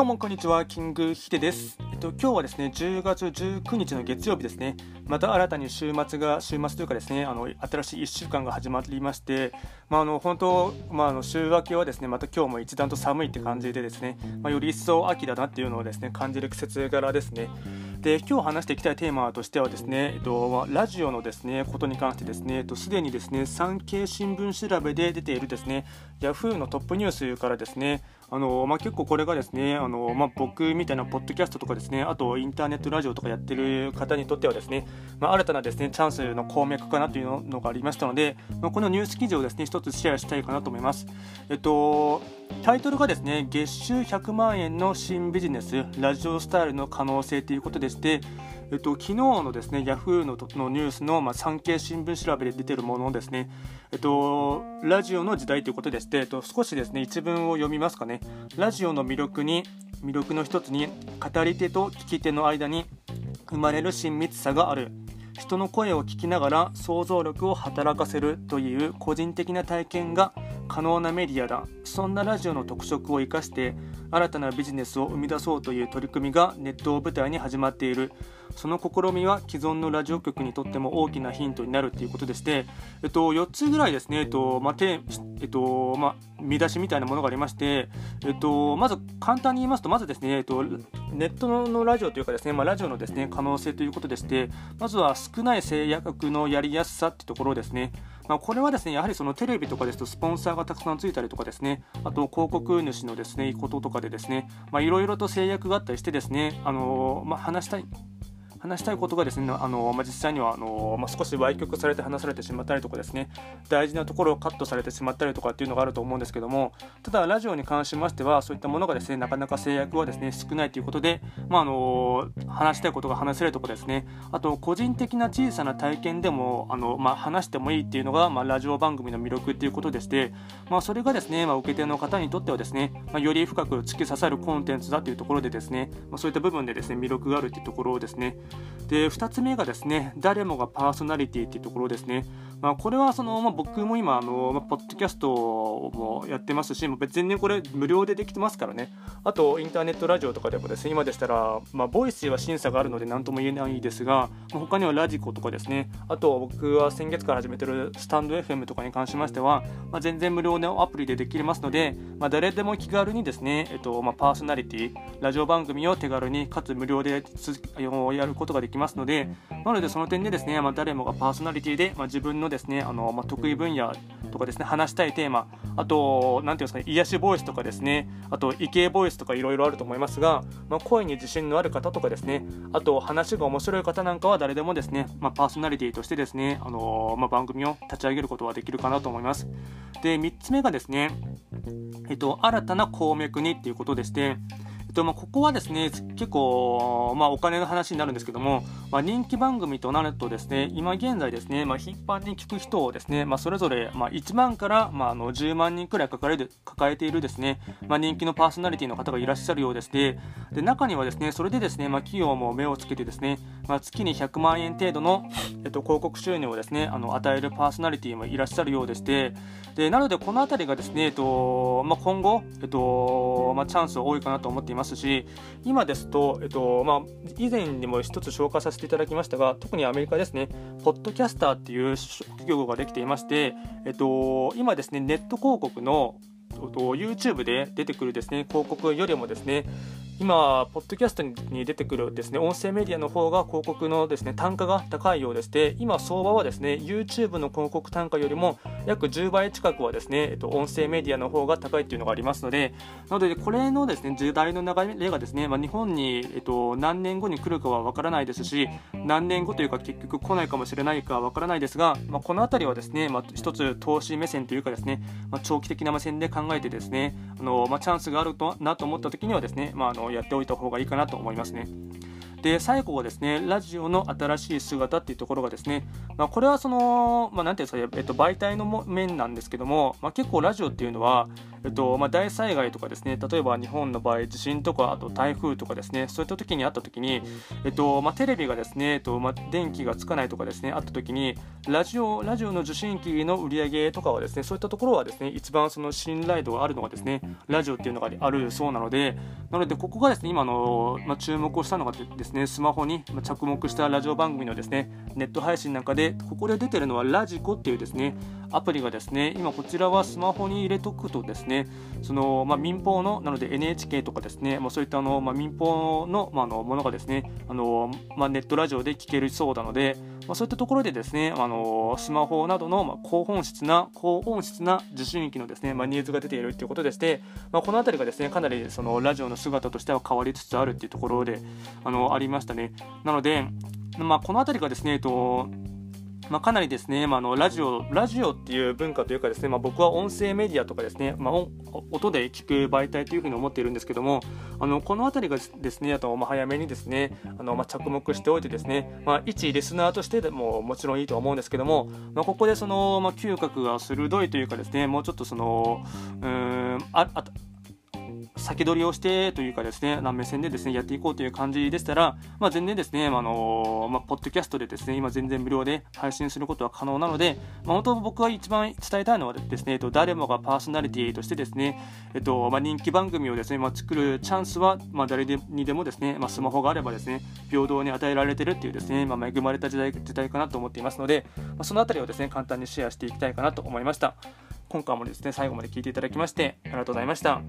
どうもこんにちは、キングヒデです。えっと今日はですね、10月19日の月曜日ですね。また新たに週末が週末というかですね、あの新しい1週間が始まりまして、まああの本当まああの週明けはですね、また今日も一段と寒いって感じでですね、まあ、より一層秋だなっていうのをですね感じる季節柄ですね。で今日話していきたいテーマとしてはですね、えっと、ラジオのですねことに関してですね、えっと、すでにですね産経新聞調べで出ているですね Yahoo のトップニュースからですねあのまあ、結構これがですねあの、まあ、僕みたいなポッドキャストとかですねあとインターネットラジオとかやってる方にとってはですね、まあ、新たなですねチャンスの鉱脈かなというのがありましたので、まあ、このニュース記事をですね一つシェアしたいかなと思います。えっとタイトルがですね月収100万円の新ビジネスラジオスタイルの可能性ということでして、えっと、昨日のですねヤフーののニュースの、まあ、産経新聞調べで出てるものですね、えっと、ラジオの時代ということでして、えっと、少しですね一文を読みますかねラジオの魅力に魅力の一つに語り手と聞き手の間に生まれる親密さがある。人の声を聞きながら想像力を働かせるという個人的な体験が可能なメディアだそんなラジオの特色を生かして新たなビジネスを生み出そうという取り組みがネットを舞台に始まっているその試みは既存のラジオ局にとっても大きなヒントになるということでして、えっと、4つぐらいですね、えっとまあてえっとま、見出しみたいなものがありまして、えっと、まず簡単に言いますと、まずですね、えっと、ネットのラジオというかですね、ま、ラジオのですね可能性ということでして、まずは少ない制約のやりやすさっていうところですね。まあ、これはですねやはりそのテレビとかですとスポンサーがたくさんついたりとかですねあと広告主のですねこととかでですねいろいろと制約があったりしてですねあのー、まあ、話したい話したいことがですねあの、まあ、実際にはあの、まあ、少し歪曲されて話されてしまったりとかですね大事なところをカットされてしまったりとかっていうのがあると思うんですけどもただラジオに関しましてはそういったものがですねなかなか制約はですね少ないということで、まあ、あの話したいことが話せるとかですねあと個人的な小さな体験でもあの、まあ、話してもいいっていうのが、まあ、ラジオ番組の魅力っていうことでして、まあ、それがですね、まあ、受け手の方にとってはですね、まあ、より深く突き刺さるコンテンツだというところでですね、まあ、そういった部分でですね魅力があるっていうところをですねで2つ目がですね誰もがパーソナリティっていうところですね、まあ、これはその、まあ、僕も今あの、まあ、ポッドキャストもやってますし別にねこれ無料でできてますからね。あとインターネットラジオとかでもですね今でしたら、まあ、ボイスは審査があるので何とも言えないですが、まあ、他にはラジコとかですね。あと僕は先月から始めてるスタンド FM とかに関しましては、まあ、全然無料のアプリでできますので、まあ、誰でも気軽にですね、えっとまあ、パーソナリティラジオ番組を手軽にかつ無料でやることができますのでなのでその点でですね、まあ、誰もがパーソナリティで、まあ、自分のですねあの、まあ、得意分野とかですね話したいテーマあと何ていうんですかね癒しボイスとかですねあと異形ボイスとかいろいろあると思いますが、まあ、声に自信のある方とかですねあと話が面白い方なんかは誰でもですね、まあ、パーソナリティとしてですね、あのまあ、番組を立ち上げることはできるかなと思います。で3つ目がですねえっと、新たな鉱脈にっていうことでして、とまあ、ここはですね結構、まあ、お金の話になるんですけども、まあ、人気番組となるとですね今現在ですね、まあ、頻繁に聞く人をですね、まあ、それぞれ、まあ、1万から、まあ、あの10万人くらい抱える抱えているですね、まあ、人気のパーソナリティの方がいらっしゃるようでしてで中にはですねそれでですね、まあ、企業も目をつけてですね、まあ、月に100万円程度の、えっと、広告収入をですねあの与えるパーソナリティもいらっしゃるようでしてでなのでこの辺りがですね、えっとまあ、今後、えっとまあ、チャンス多いかなと思っています。ますし今ですと、えっとまあ、以前にも一つ紹介させていただきましたが特にアメリカですねポッドキャスターっていう企業ができていまして、えっと、今ですねネット広告の YouTube で出てくるですね広告よりもですね今、ポッドキャストに出てくるですね音声メディアの方が広告のですね単価が高いようでして、今、相場はですね YouTube の広告単価よりも約10倍近くはですね、えっと、音声メディアの方が高いっていうのがありますので、なので、これのですね時代の流れがですね、まあ、日本に、えっと、何年後に来るかは分からないですし、何年後というか結局来ないかもしれないか分からないですが、まあ、この辺りはですね、まあ、一つ投資目線というかですね、まあ、長期的な目線で考えてですね、あのまあ、チャンスがあるとなと思った時にはですね、まあ、あのやっておいた方がいいかなと思いますね。で最後はですねラジオの新しい姿っていうところがですね、まあ、これはその、まあ、なんていうんですか、えっと、媒体の面なんですけども、まあ、結構ラジオっていうのは、えっとまあ、大災害とかですね例えば日本の場合地震とかあと台風とかですねそういった時にあった時に、えっとまあ、テレビがですね、えっとまあ、電気がつかないとかですねあった時にラジオラジオの受信機の売り上げとかはですねそういったところはですね一番その信頼度があるのがですねラジオっていうのがあるそうなのでなのでここがですね今の、まあ、注目をしたのがですねスマホに着目したラジオ番組のですねネット配信なんかでここで出てるのはラジコっていうですねアプリがですね今こちらはスマホに入れとくとですねその、まあ、民放のなので NHK とかですね、まあ、そういったあの、まあ、民放の,、まあ、のものがですねあの、まあ、ネットラジオで聞けるそうなので、まあ、そういったところでですねあのスマホなどの、まあ、高本質な高音質な受信機のですね、まあ、ニーズが出ているということでして、まあ、この辺りがですねかなりそのラジオの姿としては変わりつつあるっていうところであのありましたね。なので、まあ、この辺りがですね、えっとまあ、かなりですね、まあ、あのラジオラジオっていう文化というかですね、まあ、僕は音声メディアとかですね、まあ、音で聞く媒体というふうに思っているんですけどもあのこの辺りがですねあとまあ早めにですねあのまあ着目しておいてですね、まあ、一リスナーとしてでももちろんいいと思うんですけども、まあ、ここでその、まあ、嗅覚が鋭いというかですねもうちょっとそのうんああ先取りをしてというかですね、な目線でですね、やっていこうという感じでしたら、まあ、全然ですね、あのまあ、ポッドキャストでですね、今全然無料で配信することは可能なので、まあ、本当僕が一番伝えたいのはですね、えっと、誰もがパーソナリティとしてですね、えっと、まあ、人気番組をですね、まあ、作るチャンスは、まあ、誰にでもですね、まあ、スマホがあればですね、平等に与えられてるっていうですね、まあ、恵まれた時代時代かなと思っていますので、まあ、そのあたりをですね、簡単にシェアしていきたいかなと思いました。今回もですね、最後まで聞いていただきまして、ありがとうございました。